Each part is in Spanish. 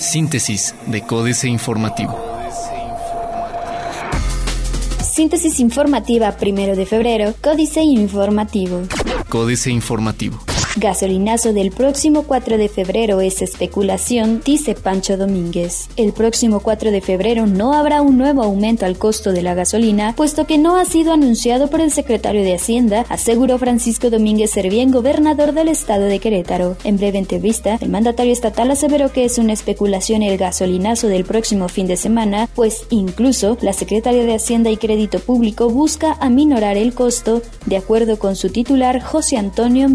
Síntesis de Códice Informativo. Síntesis informativa primero de febrero, Códice Informativo. Códice Informativo. Gasolinazo del próximo 4 de febrero es especulación, dice Pancho Domínguez. El próximo 4 de febrero no habrá un nuevo aumento al costo de la gasolina, puesto que no ha sido anunciado por el secretario de Hacienda, aseguró Francisco Domínguez Servién, gobernador del estado de Querétaro. En breve entrevista, el mandatario estatal aseveró que es una especulación el gasolinazo del próximo fin de semana, pues incluso la secretaria de Hacienda y Crédito Público busca aminorar el costo, de acuerdo con su titular José Antonio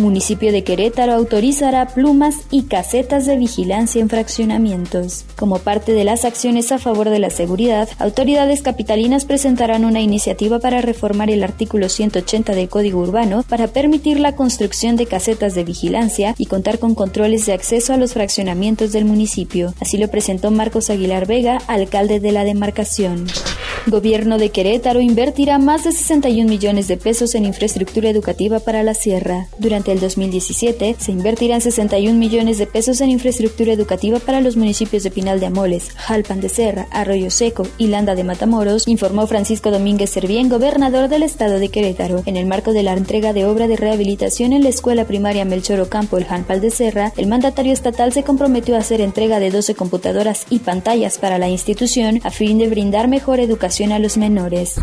Municipio de Querétaro autorizará plumas y casetas de vigilancia en fraccionamientos. Como parte de las acciones a favor de la seguridad, autoridades capitalinas presentarán una iniciativa para reformar el artículo 180 del Código Urbano para permitir la construcción de casetas de vigilancia y contar con controles de acceso a los fraccionamientos del municipio. Así lo presentó Marcos Aguilar Vega, alcalde de la demarcación. Gobierno de Querétaro invertirá más de 61 millones de pesos en infraestructura educativa para la sierra. Durante el 2017 se invertirán 61 millones de pesos en infraestructura educativa para los municipios de Pinal de Amoles, Jalpan de Serra, Arroyo Seco y Landa de Matamoros, informó Francisco Domínguez Servién, gobernador del estado de Querétaro. En el marco de la entrega de obra de rehabilitación en la escuela primaria Melchor Ocampo, el Jalpan de Serra, el mandatario estatal se comprometió a hacer entrega de 12 computadoras y pantallas para la institución a fin de brindar mejor educación a los menores.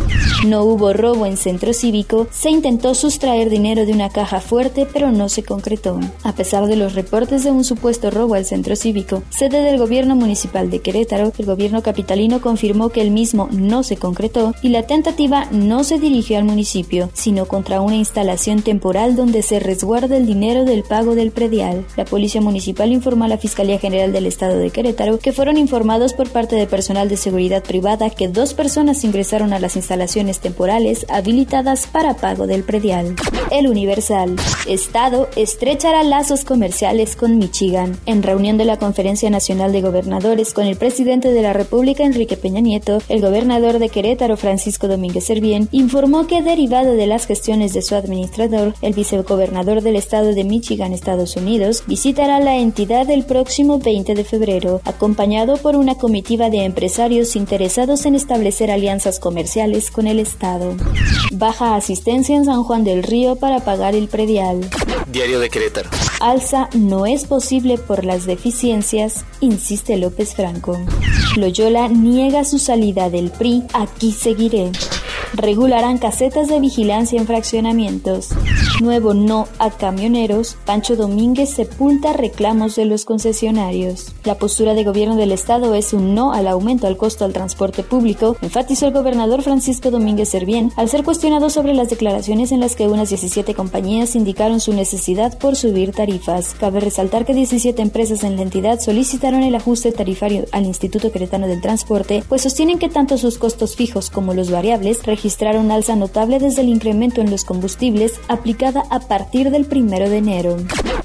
No hubo robo en centro cívico, se intentó sustraer dinero de una caja fuerte, pero no se concretó. A pesar de los reportes de un supuesto robo al centro cívico, sede del gobierno municipal de Querétaro, el gobierno capitalino confirmó que el mismo no se concretó y la tentativa no se dirigió al municipio, sino contra una instalación temporal donde se resguarda el dinero del pago del predial. La policía municipal informó a la Fiscalía General del Estado de Querétaro que fueron informados por parte de personal de seguridad privada que dos personas ingresaron a las instalaciones temporales habilitadas para pago del predial. El Universal. Estado estrechará lazos comerciales con Michigan. En reunión de la Conferencia Nacional de Gobernadores con el presidente de la República Enrique Peña Nieto, el gobernador de Querétaro Francisco Domínguez Servién informó que derivado de las gestiones de su administrador, el vicegobernador del estado de Michigan, Estados Unidos, visitará la entidad el próximo 20 de febrero, acompañado por una comitiva de empresarios interesados en establecer alianzas comerciales con el Estado. Baja asistencia en San Juan del Río para pagar el predial. Diario de Querétaro. Alza no es posible por las deficiencias, insiste López Franco. Loyola niega su salida del PRI, aquí seguiré. Regularán casetas de vigilancia en fraccionamientos. Nuevo no a camioneros. Pancho Domínguez sepulta reclamos de los concesionarios. La postura de gobierno del Estado es un no al aumento al costo al transporte público, enfatizó el gobernador Francisco Domínguez Servién al ser cuestionado sobre las declaraciones en las que unas 17 compañías indicaron su necesidad por subir tarifas. Cabe resaltar que 17 empresas en la entidad solicitaron el ajuste tarifario al Instituto Queretano del Transporte, pues sostienen que tanto sus costos fijos como los variables registraron alza notable desde el incremento en los combustibles aplicada a partir del primero de enero.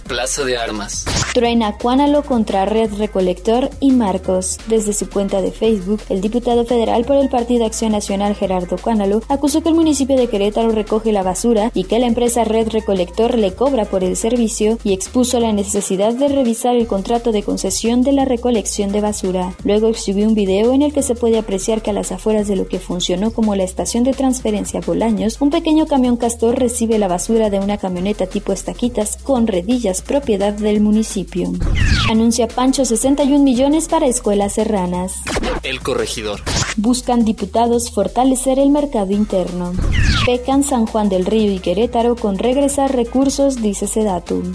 Plaza de Armas. Truena Cuánalo contra Red Recolector y Marcos. Desde su cuenta de Facebook, el diputado federal por el Partido Acción Nacional Gerardo Cuánalo acusó que el municipio de Querétaro recoge la basura y que la empresa Red Recolector le cobra por el servicio y expuso la necesidad de revisar el contrato de concesión de la recolección de basura. Luego exhibió un video en el que se puede apreciar que a las afueras de lo que funcionó como la estación de transferencia Bolaños, un pequeño camión castor recibe la basura de una camioneta tipo estaquitas con redillas propiedad del municipio. Anuncia Pancho 61 millones para escuelas serranas. El corregidor. Buscan diputados fortalecer el mercado interno. Pecan San Juan del Río y Querétaro con regresar recursos, dice Sedatum.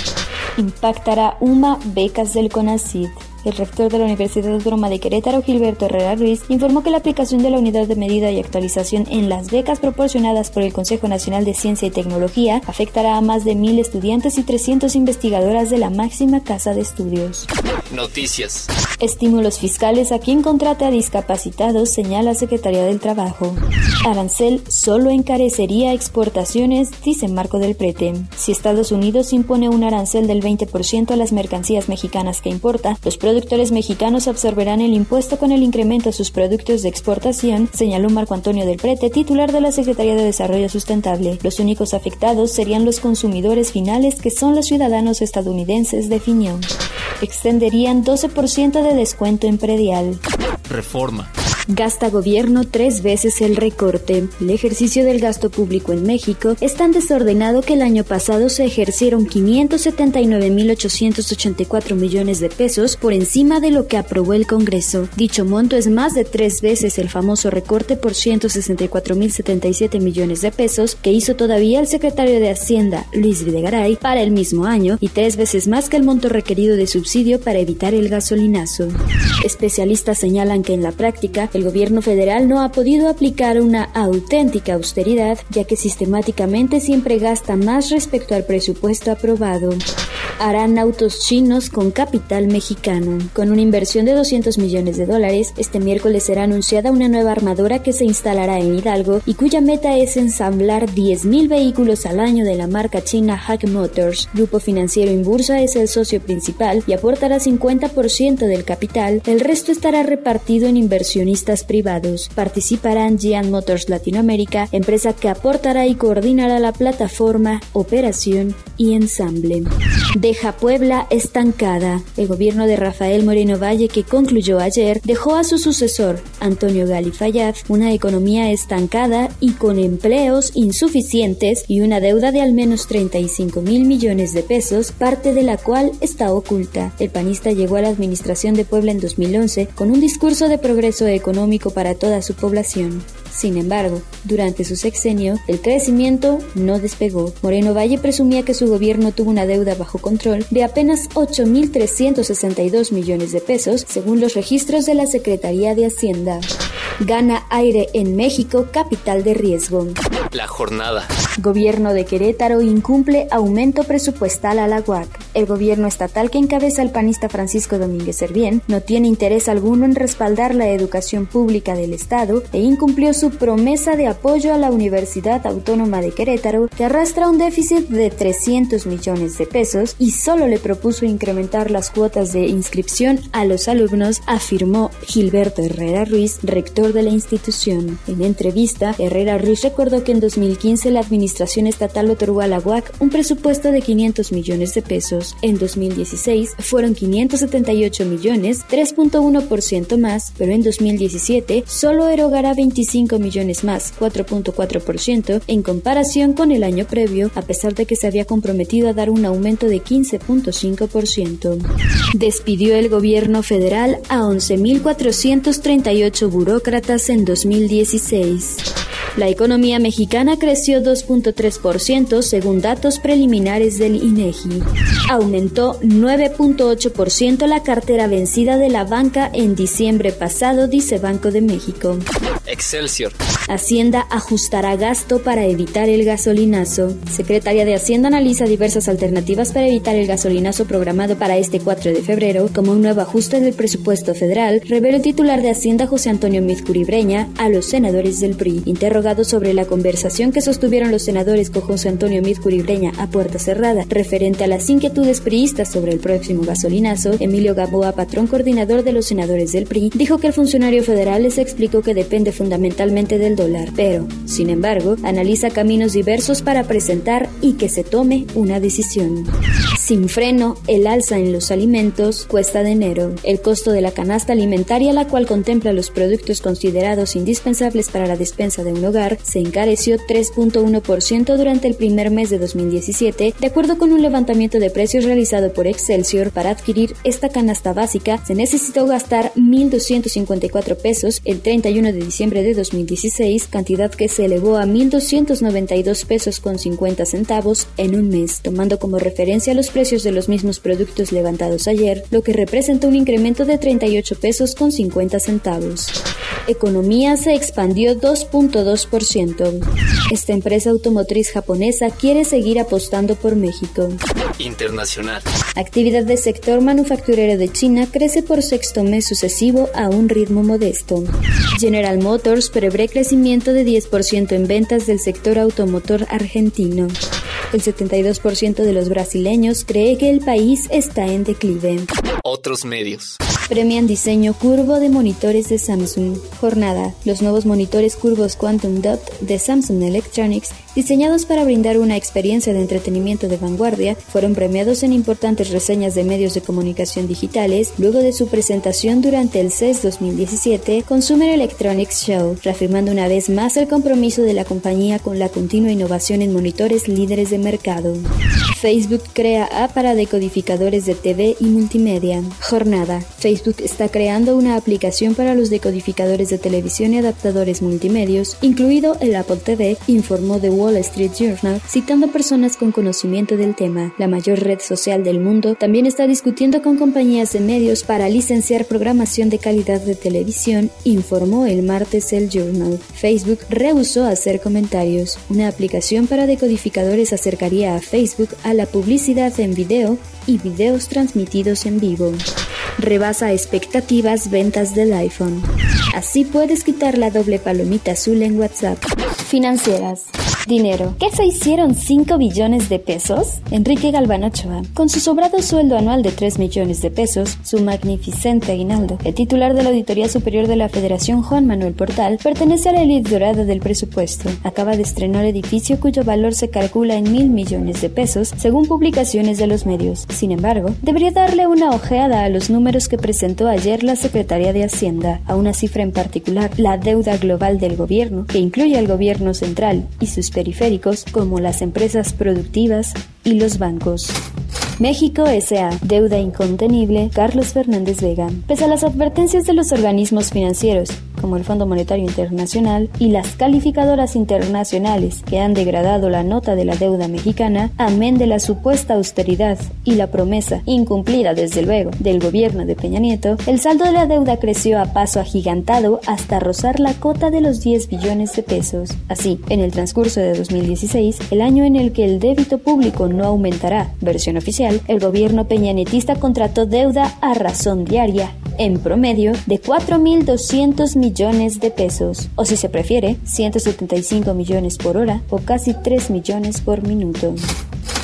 Impactará UMA becas del CONACID. El rector de la Universidad Autónoma de Querétaro, Gilberto Herrera Ruiz, informó que la aplicación de la unidad de medida y actualización en las becas proporcionadas por el Consejo Nacional de Ciencia y Tecnología afectará a más de mil estudiantes y 300 investigadoras de la máxima casa de estudios. Noticias. Estímulos fiscales a quien contrate a discapacitados, señala Secretaría del Trabajo. Arancel solo encarecería exportaciones, dice Marco del Prete. Si Estados Unidos impone un arancel del 20% a las mercancías mexicanas que importa, los productores mexicanos absorberán el impuesto con el incremento a sus productos de exportación, señaló Marco Antonio del Prete, titular de la Secretaría de Desarrollo Sustentable. Los únicos afectados serían los consumidores finales que son los ciudadanos estadounidenses, definió. Extenderían 12% de descuento en predial. Reforma. Gasta gobierno tres veces el recorte. El ejercicio del gasto público en México es tan desordenado que el año pasado se ejercieron 579.884 millones de pesos por encima de lo que aprobó el Congreso. Dicho monto es más de tres veces el famoso recorte por 164.077 millones de pesos que hizo todavía el secretario de Hacienda, Luis Videgaray, para el mismo año y tres veces más que el monto requerido de subsidio para evitar el gasolinazo. Especialistas señalan que en la práctica el gobierno federal no ha podido aplicar una auténtica austeridad, ya que sistemáticamente siempre gasta más respecto al presupuesto aprobado harán autos chinos con capital mexicano. Con una inversión de 200 millones de dólares, este miércoles será anunciada una nueva armadora que se instalará en Hidalgo y cuya meta es ensamblar 10.000 vehículos al año de la marca china Hack Motors. Grupo Financiero Inbursa es el socio principal y aportará 50% del capital. El resto estará repartido en inversionistas privados. Participarán Gian Motors Latinoamérica, empresa que aportará y coordinará la plataforma, operación y ensamble deja Puebla estancada. El gobierno de Rafael Moreno Valle, que concluyó ayer, dejó a su sucesor, Antonio Gali Fayad, una economía estancada y con empleos insuficientes y una deuda de al menos 35 mil millones de pesos, parte de la cual está oculta. El panista llegó a la administración de Puebla en 2011 con un discurso de progreso económico para toda su población. Sin embargo, durante su sexenio, el crecimiento no despegó. Moreno Valle presumía que su gobierno tuvo una deuda bajo control de apenas 8.362 millones de pesos, según los registros de la Secretaría de Hacienda. Gana aire en México, capital de riesgo. La jornada. Gobierno de Querétaro incumple aumento presupuestal a la UAC. El gobierno estatal que encabeza el panista Francisco Domínguez Servién no tiene interés alguno en respaldar la educación pública del Estado e incumplió su promesa de apoyo a la Universidad Autónoma de Querétaro, que arrastra un déficit de 300 millones de pesos y solo le propuso incrementar las cuotas de inscripción a los alumnos, afirmó Gilberto Herrera Ruiz, rector de la institución. En entrevista, Herrera Ruiz recordó que en 2015 la administración estatal otorgó a la UAC un presupuesto de 500 millones de pesos. En 2016 fueron 578 millones, 3.1% más, pero en 2017 solo erogará 25 millones más, 4.4% en comparación con el año previo, a pesar de que se había comprometido a dar un aumento de 15.5%. Despidió el gobierno federal a 11.438 burócratas en 2016. La economía mexicana creció 2.3% según datos preliminares del INEGI. Aumentó 9.8% la cartera vencida de la banca en diciembre pasado, dice Banco de México. Excelsior. Hacienda ajustará gasto para evitar el gasolinazo. Secretaria de Hacienda analiza diversas alternativas para evitar el gasolinazo programado para este 4 de febrero como un nuevo ajuste del presupuesto federal, reveló el titular de Hacienda José Antonio Mizcuribreña a los senadores del PRI. Sobre la conversación que sostuvieron los senadores con José Antonio Mizcuribreña a puerta cerrada referente a las inquietudes priistas sobre el próximo gasolinazo, Emilio Gaboa, patrón coordinador de los senadores del PRI, dijo que el funcionario federal les explicó que depende fundamentalmente del dólar, pero, sin embargo, analiza caminos diversos para presentar y que se tome una decisión. Sin freno, el alza en los alimentos cuesta de enero. El costo de la canasta alimentaria, la cual contempla los productos considerados indispensables para la despensa de un hogar, se encareció 3.1% durante el primer mes de 2017, de acuerdo con un levantamiento de precios realizado por Excelsior. Para adquirir esta canasta básica, se necesitó gastar 1.254 pesos el 31 de diciembre de 2016, cantidad que se elevó a 1.292 pesos con 50 centavos en un mes, tomando como referencia los precios de los mismos productos levantados ayer, lo que representa un incremento de 38 pesos con 50 centavos. Economía se expandió 2.2%. Esta empresa automotriz japonesa quiere seguir apostando por México. Internacional. Actividad del sector manufacturero de China crece por sexto mes sucesivo a un ritmo modesto. General Motors prevé crecimiento de 10% en ventas del sector automotor argentino. El 72% de los brasileños cree que el país está en declive. Otros medios. Premian diseño curvo de monitores de Samsung. Jornada. Los nuevos monitores curvos Quantum Dot de Samsung Electronics, diseñados para brindar una experiencia de entretenimiento de vanguardia, fueron premiados en importantes reseñas de medios de comunicación digitales luego de su presentación durante el CES 2017 Consumer Electronics Show, reafirmando una vez más el compromiso de la compañía con la continua innovación en monitores líderes de mercado. Facebook crea app para decodificadores de TV y multimedia. Jornada. Facebook está creando una aplicación para los decodificadores de televisión y adaptadores multimedios, incluido el Apple TV, informó The Wall Street Journal, citando personas con conocimiento del tema. La mayor red social del mundo también está discutiendo con compañías de medios para licenciar programación de calidad de televisión, informó el martes el Journal. Facebook rehusó hacer comentarios. Una aplicación para decodificadores acercaría a Facebook a la publicidad en video y videos transmitidos en vivo. Rebasa expectativas ventas del iPhone. Así puedes quitar la doble palomita azul en WhatsApp. Financieras. Dinero. ¿Qué se hicieron 5 billones de pesos? Enrique Galván Ochoa. Con su sobrado sueldo anual de 3 millones de pesos, su magnificente aguinaldo, el titular de la Auditoría Superior de la Federación, Juan Manuel Portal, pertenece a la élite dorada del presupuesto. Acaba de estrenar edificio cuyo valor se calcula en mil millones de pesos, según publicaciones de los medios. Sin embargo, debería darle una ojeada a los números que presentó ayer la Secretaría de Hacienda, a una cifra en particular, la deuda global del gobierno, que incluye al gobierno central y sus periféricos como las empresas productivas y los bancos. México S.A. Deuda incontenible. Carlos Fernández Vega. Pese a las advertencias de los organismos financieros, como el Fondo Monetario Internacional y las calificadoras internacionales que han degradado la nota de la deuda mexicana, amén de la supuesta austeridad y la promesa, incumplida desde luego, del gobierno de Peña Nieto, el saldo de la deuda creció a paso agigantado hasta rozar la cota de los 10 billones de pesos. Así, en el transcurso de 2016, el año en el que el débito público no aumentará, versión oficial, el gobierno peñanetista contrató deuda a razón diaria, en promedio, de 4.200 millones de pesos, o si se prefiere, 175 millones por hora o casi 3 millones por minuto.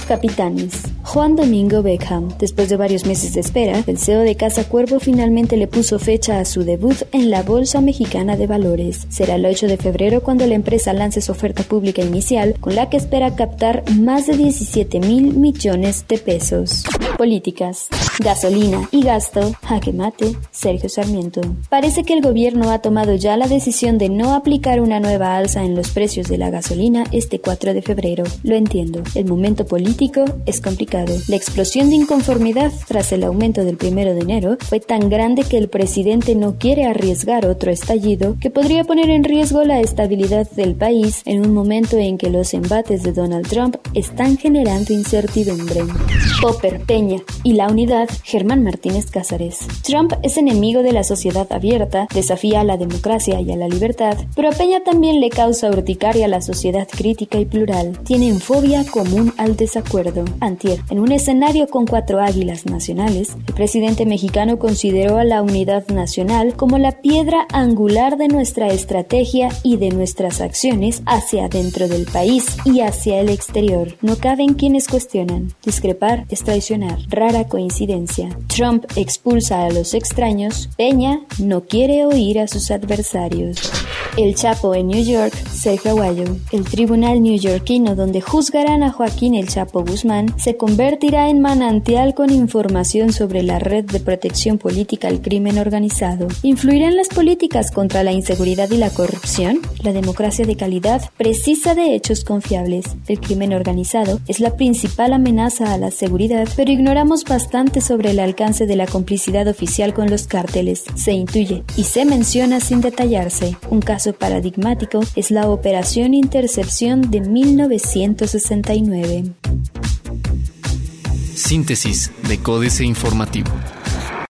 Capitanes. Juan Domingo Beckham. Después de varios meses de espera, el CEO de Casa Cuervo finalmente le puso fecha a su debut en la Bolsa Mexicana de Valores. Será el 8 de febrero cuando la empresa lance su oferta pública inicial, con la que espera captar más de 17 mil millones de pesos. Políticas. Gasolina y gasto. Jaque mate. Sergio Sarmiento. Parece que el gobierno ha tomado ya la decisión de no aplicar una nueva alza en los precios de la gasolina este 4 de febrero. Lo entiendo. El momento político es complicado. La explosión de inconformidad tras el aumento del primero de enero fue tan grande que el presidente no quiere arriesgar otro estallido que podría poner en riesgo la estabilidad del país en un momento en que los embates de Donald Trump están generando incertidumbre. Popper, Peña y la unidad Germán Martínez Cázares. Trump es enemigo de la sociedad abierta, desafía a la democracia y a la libertad, pero a Peña también le causa urticaria a la sociedad crítica y plural. Tienen fobia común al desacuerdo acuerdo. Antier, en un escenario con cuatro águilas nacionales, el presidente mexicano consideró a la unidad nacional como la piedra angular de nuestra estrategia y de nuestras acciones hacia dentro del país y hacia el exterior. No caben quienes cuestionan. Discrepar es traicionar. Rara coincidencia. Trump expulsa a los extraños. Peña no quiere oír a sus adversarios. El Chapo en New York, Sergio Aguayo. El tribunal newyorkino donde juzgarán a Joaquín El Chapo Guzmán se convertirá en manantial con información sobre la red de protección política al crimen organizado. ¿Influirá en las políticas contra la inseguridad y la corrupción? La democracia de calidad precisa de hechos confiables. El crimen organizado es la principal amenaza a la seguridad, pero ignoramos bastante sobre el alcance de la complicidad oficial con los cárteles. Se intuye y se menciona sin detallarse. Un caso paradigmático es la Operación Intercepción de 1969. Síntesis de Códice Informativo.